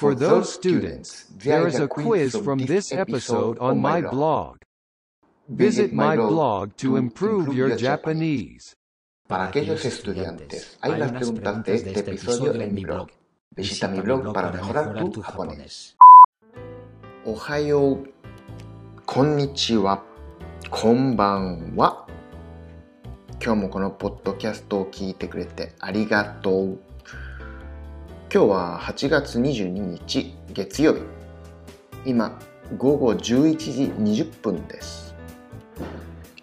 For those students, there is a quiz from this episode on my blog. Visit my blog to improve your Japanese. Para aquellos estudiantes, hay unas preguntas de este episodio en mi blog. Visita mi blog para mejorar tu japonés. おはよう、こんにちは、こんばんは。今日もこのポッドキャストを聞いてくれてありがとう。今日は8月22日月曜日。今、午後11時20分です。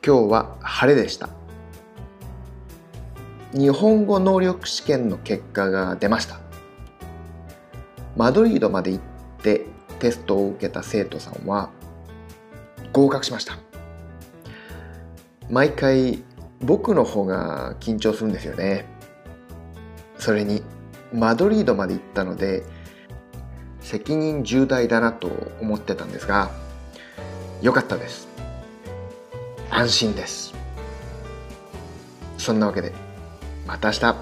今日は晴れでした。日本語能力試験の結果が出ました。マドリードまで行ってテストを受けた生徒さんは合格しました。毎回僕の方が緊張するんですよね。それにマドリードまで行ったので責任重大だなと思ってたんですが良かったです。安心です。そんなわけでまた明日